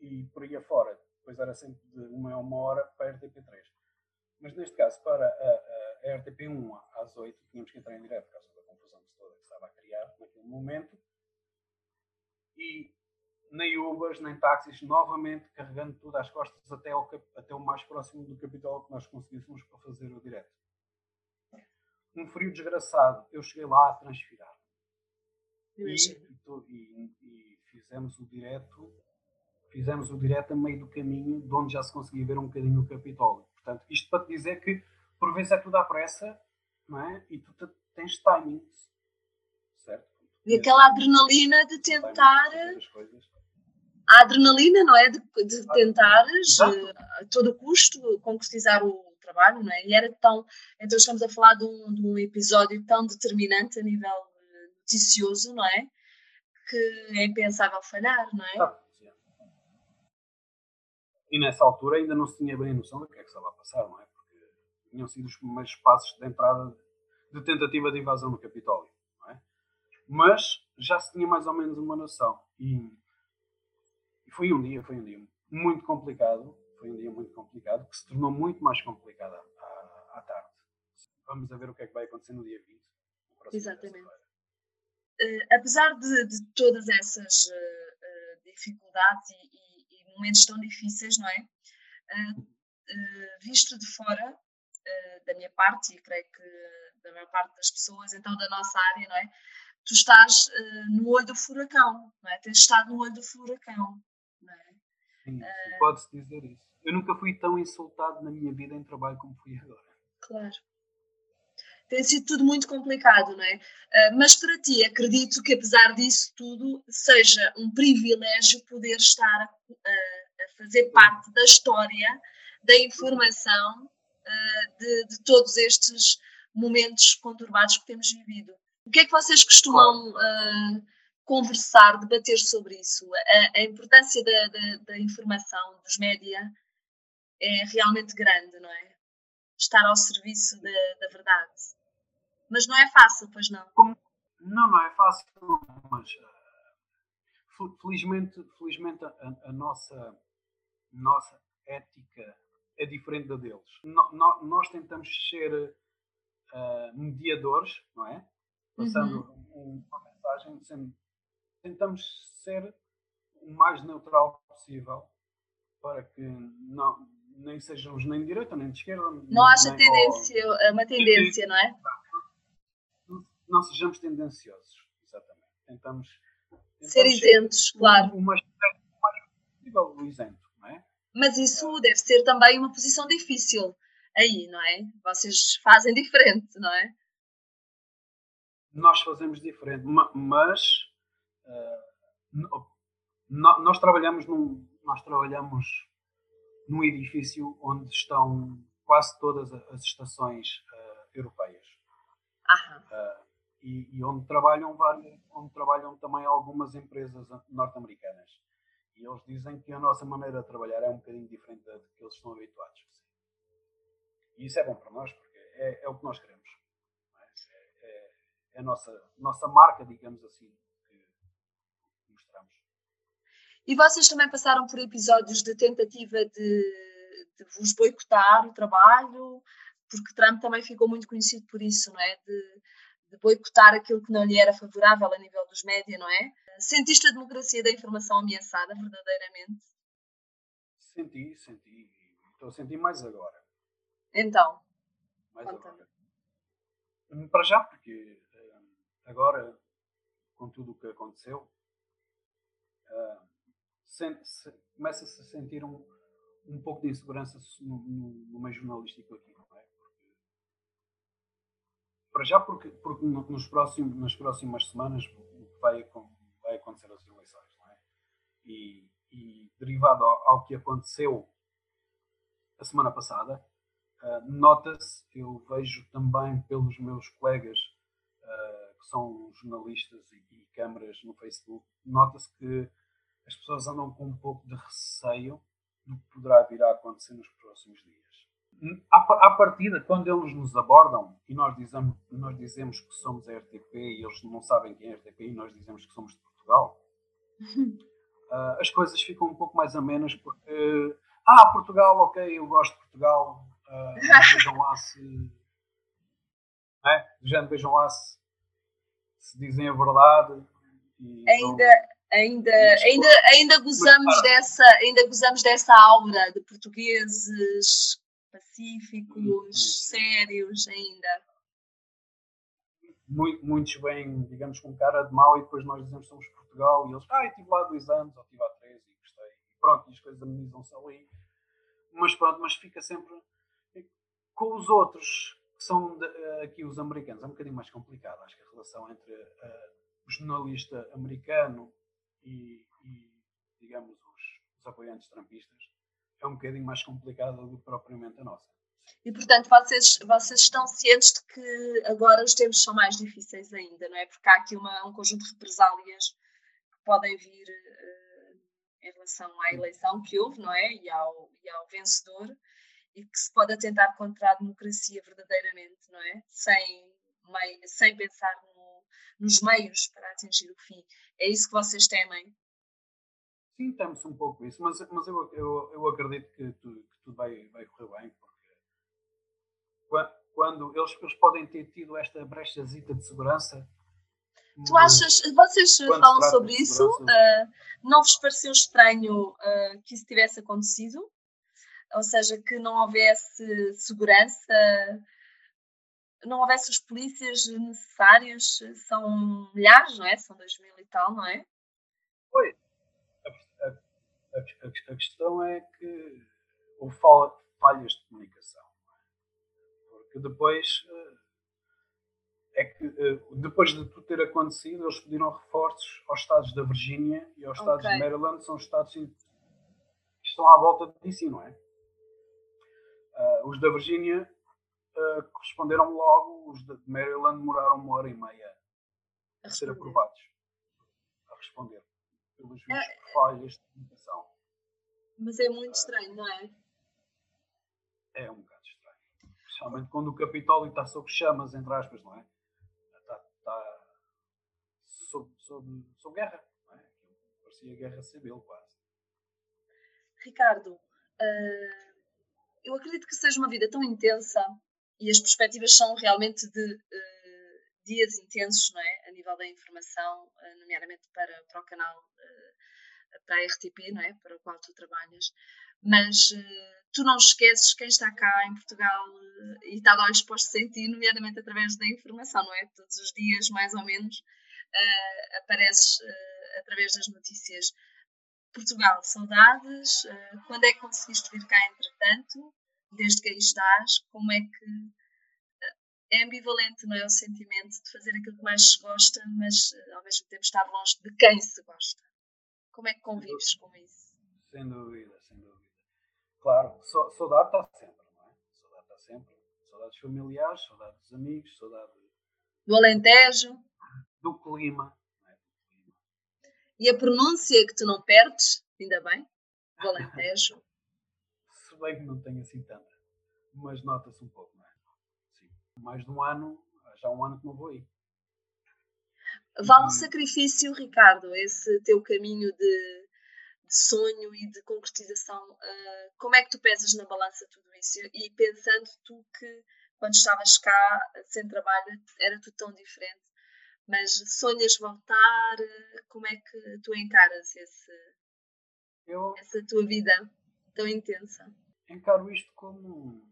e por aí afora. Depois era sempre de uma a uma hora para a RTP3. Mas neste caso, para a, a, a RTP1 às 8, tínhamos que entrar em direto, por causa da confusão toda que estava a criar naquele momento. E nem Ubers, nem táxis, novamente carregando tudo às costas até, ao, até o mais próximo do capital que nós conseguíssemos para fazer o direto. Um frio desgraçado, eu cheguei lá a transpirar. E, e, e, fizemos o direto, fizemos o direto a meio do caminho, de onde já se conseguia ver um bocadinho o Capitólio. Portanto, isto para te dizer que por vezes é tudo à pressa, não é? E tu tens timings certo? E aquela adrenalina de tentar. A adrenalina, não é? De, de tentares a todo custo concretizar o trabalho, não é? E era tão. Então estamos a falar de um, de um episódio tão determinante a nível eh, noticioso, não é? Que é impensável falhar, não é? Ah, e nessa altura ainda não se tinha bem a noção do que é que estava a passar, não é? Porque tinham sido os primeiros passos de entrada de tentativa de invasão no Capitólio mas já se tinha mais ou menos uma noção. E, foi um dia, foi um dia muito complicado, foi um dia muito complicado, que se tornou muito mais complicado à, à tarde. Vamos a ver o que é que vai acontecer no dia 20. Exatamente. Apesar de, de, todas essas uh, uh, dificuldades e, e, e, momentos tão difíceis, não é? visto de fora, da minha parte, e creio que da maior parte das pessoas, então da nossa área, não é? tu estás no olho do furacão, não é? Tens estado no olho do furacão, não é? Sim, uh, pode-se dizer isso. Eu nunca fui tão insultado na minha vida em trabalho como fui agora. Claro. Tem sido tudo muito complicado, não é? Uh, mas para ti, acredito que apesar disso tudo, seja um privilégio poder estar a, a, fazer parte da história, da informação uh, de, de todos estes momentos conturbados que temos vivido. O que é que vocês costumam uh, conversar, debater sobre isso? A, a importância da, da, da, informação, dos média, é realmente grande, não é? Estar ao serviço da, da verdade. Mas não é fácil, pois não? Não, não é fácil, mas uh, felizmente, felizmente a, a, nossa, nossa ética é diferente da deles. No, no, nós tentamos ser uh, mediadores, não é? Passando uhum. uma mensagem, tentamos ser o mais neutral possível para que não, nem sejamos nem de direita nem de esquerda. Não acha tendência, ou... uma tendência, não é? Não, sejamos tendenciosos, exatamente. Tentamos, tentamos ser isentos, ser claro. O mais, o mais possível o isento, não é? Mas isso é. deve ser também uma posição difícil aí, não é? Vocês fazem diferente, não é? Nós fazemos diferente, mas uh, nós trabalhamos num, nós trabalhamos num edifício onde estão quase todas as estações uh, europeias. Uh, e, e, onde trabalham várias, onde trabalham também algumas empresas norte-americanas. E eles dizem que a nossa maneira de trabalhar é um bocadinho diferente da que eles estão habituados. E isso é bom para nós, porque é, é o que nós queremos. É? É, é, a nossa, nossa marca, digamos assim, que mostramos. E vocês também passaram por episódios de tentativa de, de vos boicotar o trabalho, porque Trump também ficou muito conhecido por isso, não é? De, de boicotar aquilo que não lhe era favorável a nível dos médias, não é? Sentiste a democracia da informação ameaçada, verdadeiramente? Senti, senti. Estou a sentir mais agora. Então, mais agora. Para já, porque eh, agora, com tudo o que aconteceu, eh, começa-se a sentir um, um pouco de insegurança no, no, no meio jornalístico aqui, para já, porque, porque nos próximos, nas próximas semanas vai, vai acontecer as eleições, não é? E, e derivado ao, ao, que aconteceu a semana passada, uh, nota-se, eu vejo também pelos meus colegas uh, que são jornalistas e, e câmaras no Facebook, nota-se que as pessoas andam com um pouco de receio do que poderá vir a acontecer nos próximos dias. À, partida, quando eles nos abordam e nós dizemos, nós dizemos que somos a RTP e eles não sabem quem é a RTP e nós dizemos que somos de Portugal, uh, as coisas ficam um pouco mais amenas porque, ah, Portugal, ok, eu gosto de Portugal, uh, vejam lá se. É? Já vejam lá se, se dizem a verdade. Ainda, não ainda, ainda, ainda gozamos dessa, ainda gozamos dessa aura de portugueses pacíficos, sérios ainda. Muitos vêm, digamos, com cara de mau e depois nós dizemos que somos Portugal e eles, ah, eu estive lá dois anos ou estive há três e gostei. E pronto, e as coisas amenizam-se ali. Mas pronto, mas fica sempre com os outros, que são de, eh, aqui os americanos, é um bocadinho mais complicado. Acho que a relação entre uh, o jornalista americano e, e digamos, os, os apoiantes trampistas, é um bocadinho mais complicada do que propriamente a nossa. E, portanto, vocês, vocês estão cientes de que agora os tempos são mais difíceis ainda, não é? Porque há aqui uma, um conjunto de represálias que podem vir uh, em relação à eleição que houve, não é? E ao, e ao vencedor, e que se pode atentar contra a democracia verdadeiramente, não é? Sem, sem pensar no, nos meios para atingir o fim. É isso que vocês temem? Sim, temos um pouco isso, mas, mas eu, eu, eu acredito que, tu, que tudo vai, vai correr bem, porque quando eles, eles podem ter tido esta brechazita de segurança. Tu achas, vocês falam sobre isso? Uh, não vos pareceu estranho uh, que isso tivesse acontecido? Ou seja, que não houvesse segurança não houvesse os polícias necessários, são milhares, não é? São dois mil e tal, não é? A, a, a, questão é que houve falhas de comunicação. É? Porque depois eh, é que eh, depois de tudo ter acontecido, eles pediram reforços aos estados da Virgínia e aos estados okay. de Maryland, são os estados que estão à volta de DC, não é? Uh, os da Virgínia uh, responderam logo, os de Maryland demoraram uma hora e meia a, a ser aprovados, a responder, pelos vistos é, falhas de comunicação. Mas é muito estranho, não é? É um bocado estranho. Especialmente quando o Capitólio está sob chamas, entre aspas, não é? Está, está, sobre, sobre, sobre guerra. É? Parecia guerra civil, quase. Ricardo, uh, eu acredito que seja uma vida tão intensa e as perspectivas são realmente de uh, dias intensos, não é? A nível da informação, uh, nomeadamente para, para o canal, para a RTP, não é? Para o qual tu trabalhas. Mas tu não esqueces quem está cá em Portugal e está de olhos postos em ti, nomeadamente através da informação, não é? Todos os dias, mais ou menos, apareces através das notícias Portugal, saudades. Quando é que conseguiste vir cá, entretanto? Desde que aí estás, como é que. É ambivalente, não é? O sentimento de fazer aquilo que mais se gosta, mas uh, ao mesmo tempo estar longe de quem se gosta. Como é que convives com isso? Sem dúvida, sem dúvida. Claro, saudade está sempre, não é? Saudade está sempre. Saudades familiares, saudades dos amigos, saudade. Do Alentejo. Do clima e a pronúncia que tu não perdes, ainda bem, do Alentejo. Se bem que não tenho assim tanta, mas nota-se um pouco, não é? Mais de um ano, já um ano que não vou aí. Vale o sacrifício, Ricardo, esse teu caminho de, de sonho e de concretização. Uh, como é que tu pesas na balança tudo isso? E pensando tu que quando estavas cá, sem trabalho, era tudo tão diferente mas sonhas voltar? Como é que tu encaras esse, eu essa tua vida tão intensa? Encaro isto como,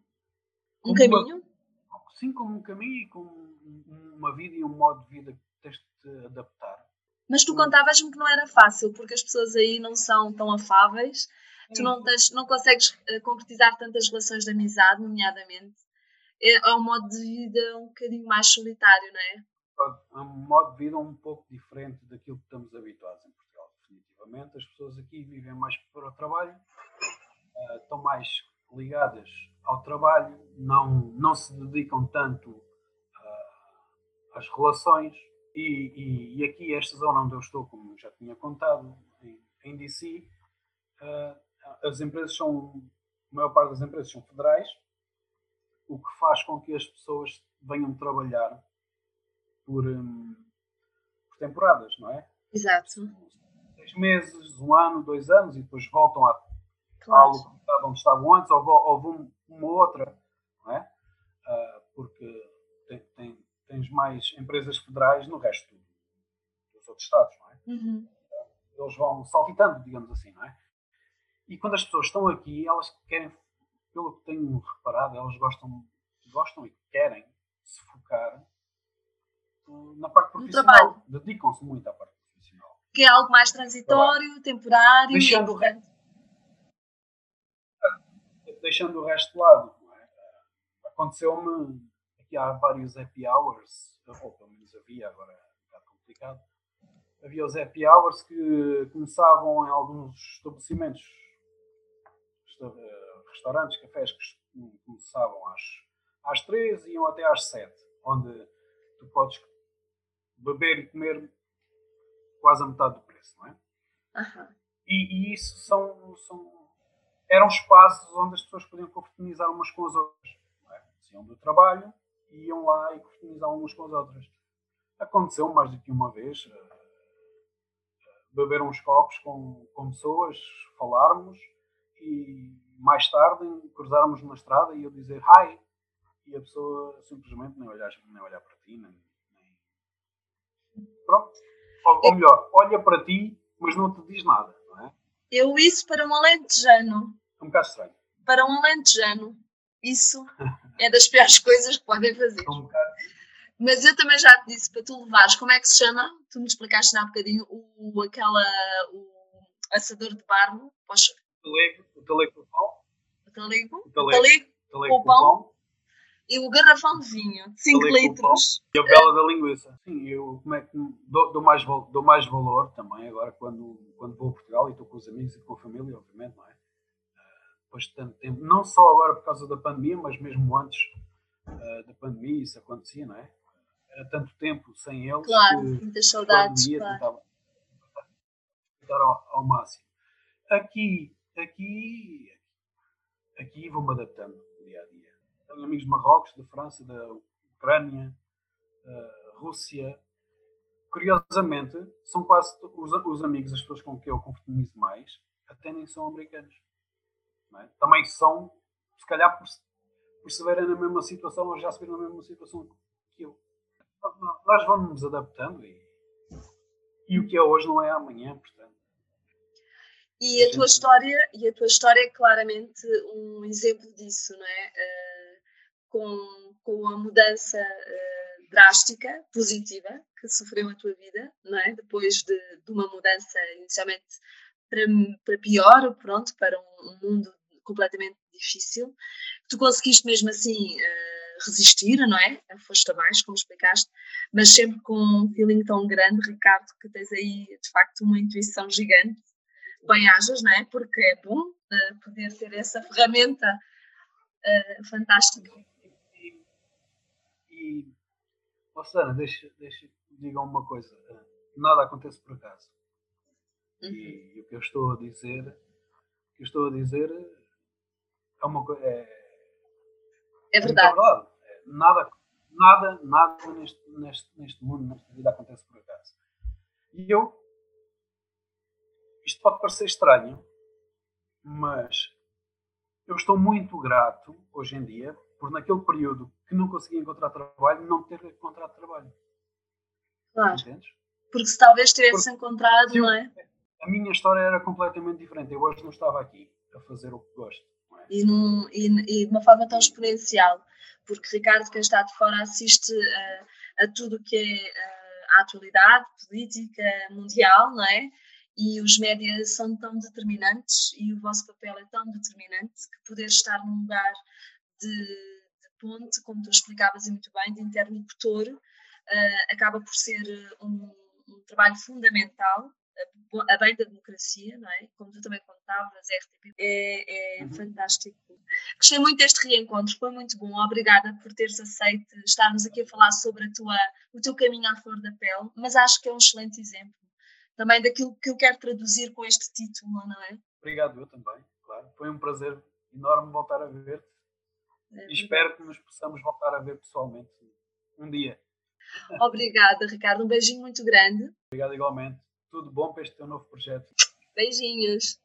como um caminho? Uma, sim, como um caminho e como uma vida e um modo de vida que tens de te adaptar. Mas tu contavas-me que não era fácil, porque as pessoas aí não são tão afáveis, tu não, tens, não consegues eh, concretizar tantas relações de amizade, nomeadamente. É, é um modo de vida um bocadinho mais solitário, não é? é um modo de vida um pouco diferente daquilo que estamos habituados em Portugal, definitivamente. As pessoas aqui vivem mais para o trabalho, uh, estão mais ligadas ao trabalho, não, não se dedicam tanto uh, às relações. E, e, e, aqui, esta zona onde eu estou, como já tinha contado, em, em DC, uh, ah, as empresas são, a maior parte das empresas são federais, o que faz com que as pessoas venham trabalhar por, um, por temporadas, não é? Exato. Seis meses, um ano, dois anos e depois voltam à, claro. à onde estavam antes ou, ou vão uma outra, não é? Uh, porque tem, tem, tens mais empresas federais no resto dos outros estados, não é? Uhum. Eles vão saltitando, digamos assim, não é? E quando as pessoas estão aqui, elas querem, pelo que tenho reparado, elas gostam, gostam e querem se focar na parte profissional. Dedicam-se muito à parte profissional. Que é algo mais transitório, trabalho. temporário. Deixando, resto, deixando o resto de lado. É? Aconteceu-me aqui há vários happy hours, ou pelo menos havia, agora é um bocado complicado. Havia os happy hours que começavam em alguns estabelecimentos, restaurantes, cafés que começavam às, às 13 e iam até às 7, onde tu podes beber e comer quase a metade do preço, não é? Uhum. E, e, isso são, são, eram espaços onde as pessoas podiam confraternizar umas com as outras. Não é? Iam do trabalho e iam lá e confraternizavam umas com as outras. Aconteceu mais do que uma vez uh, beber uns copos com, com pessoas, falarmos e mais tarde cruzarmos na estrada e eu dizer hi e a pessoa simplesmente nem olhar, nem olhar para ti, nem, Pronto. Ou, ou, melhor, olha para ti, mas não te diz nada, é? Eu isso para um alentejano. É um bocado estranho. Para um alentejano, isso é das piores coisas que podem fazer. É um bocado. Mas eu também já te disse para tu levares, como é que se chama? Tu me explicaste há um bocadinho o, aquela, o assador de barro. Poxa. O talego, o talego com pão. O talego, o talego, o talego, talego com pão e o garrafão de vinho, 5 litros. E a bela da linguiça. Sim, eu como é que dou, dou, mais, dou mais valor também agora quando, quando vou a Portugal e estou com os amigos e com a família, obviamente, não é? Uh, depois de tanto tempo, não só agora por causa da pandemia, mas mesmo antes uh, da pandemia isso acontecia, não é? Era tanto tempo sem eles. Claro, que, muitas saudades. Pandemia, claro. Tentava, tentava ao, ao máximo. Aqui, aqui, aqui vou-me adaptando dia a dia tenho amigos de Marrocos, da França, da Ucrânia, uh, Rússia, curiosamente, são quase os, os, amigos, as pessoas com quem eu confraternizo mais, até nem são americanos. É? Também são, se calhar, por, por se verem na mesma situação ou já se verem na mesma situação que eu. Nós vamos nos adaptando e, e o que é hoje não é amanhã, portanto. E a, a tua história e a tua história é claramente um exemplo disso, não é? Com, com a mudança uh, drástica, positiva, que sofreu a tua vida, não é? Depois de, de uma mudança inicialmente para, para pior, pronto, para um, um mundo completamente difícil. Tu conseguiste mesmo assim uh, resistir, não é? Foste abaixo, como explicaste, mas sempre com um feeling tão grande, Ricardo, que tens aí de facto uma intuição gigante. Bem ajas, não é? Porque é bom uh, poder ser essa ferramenta uh, fantástica. E, e oh Sana, deixa, deixa diga uma coisa: nada acontece por acaso. Uhum. E, e o que eu estou a dizer, o que eu estou a dizer é uma coisa. É, é verdade. É verdade. É, nada, nada, nada neste, neste, neste mundo, nesta vida acontece por acaso. E eu. Isto pode parecer estranho, mas eu estou muito grato hoje em dia por naquele período que não conseguia encontrar trabalho, não ter encontrado trabalho. Claro. Entendes? Porque se talvez tivesse Porque, encontrado, não é? A minha história era completamente diferente. Eu hoje não estava aqui a fazer o que gosto e, num, e, e, de uma forma tão exponencial, porque Ricardo, quem está de fora, assiste a, a tudo o que é a, a atualidade política mundial, não é? E os médias são tão determinantes e o vosso papel é tão determinante que poder estar num lugar de ponte, como tu explicavas muito bem, de interlocutor, uh, acaba por ser um, um trabalho fundamental a bem da democracia, não é? Como tu também contavas, RTP, é, é uhum. fantástico. Gostei muito deste reencontro, foi muito bom. Obrigada por teres aceito estarmos aqui a falar sobre a tua, o teu caminho à flor da pele, mas acho que é um excelente exemplo também daquilo que eu quero traduzir com este título, não é? Obrigado, eu também, claro. Foi um prazer enorme voltar a ver-te e espero que nos possamos voltar a ver pessoalmente um dia. Obrigada, Ricardo. Um beijinho muito grande. Obrigado igualmente tudo bom para este teu novo projeto. Beijinhos.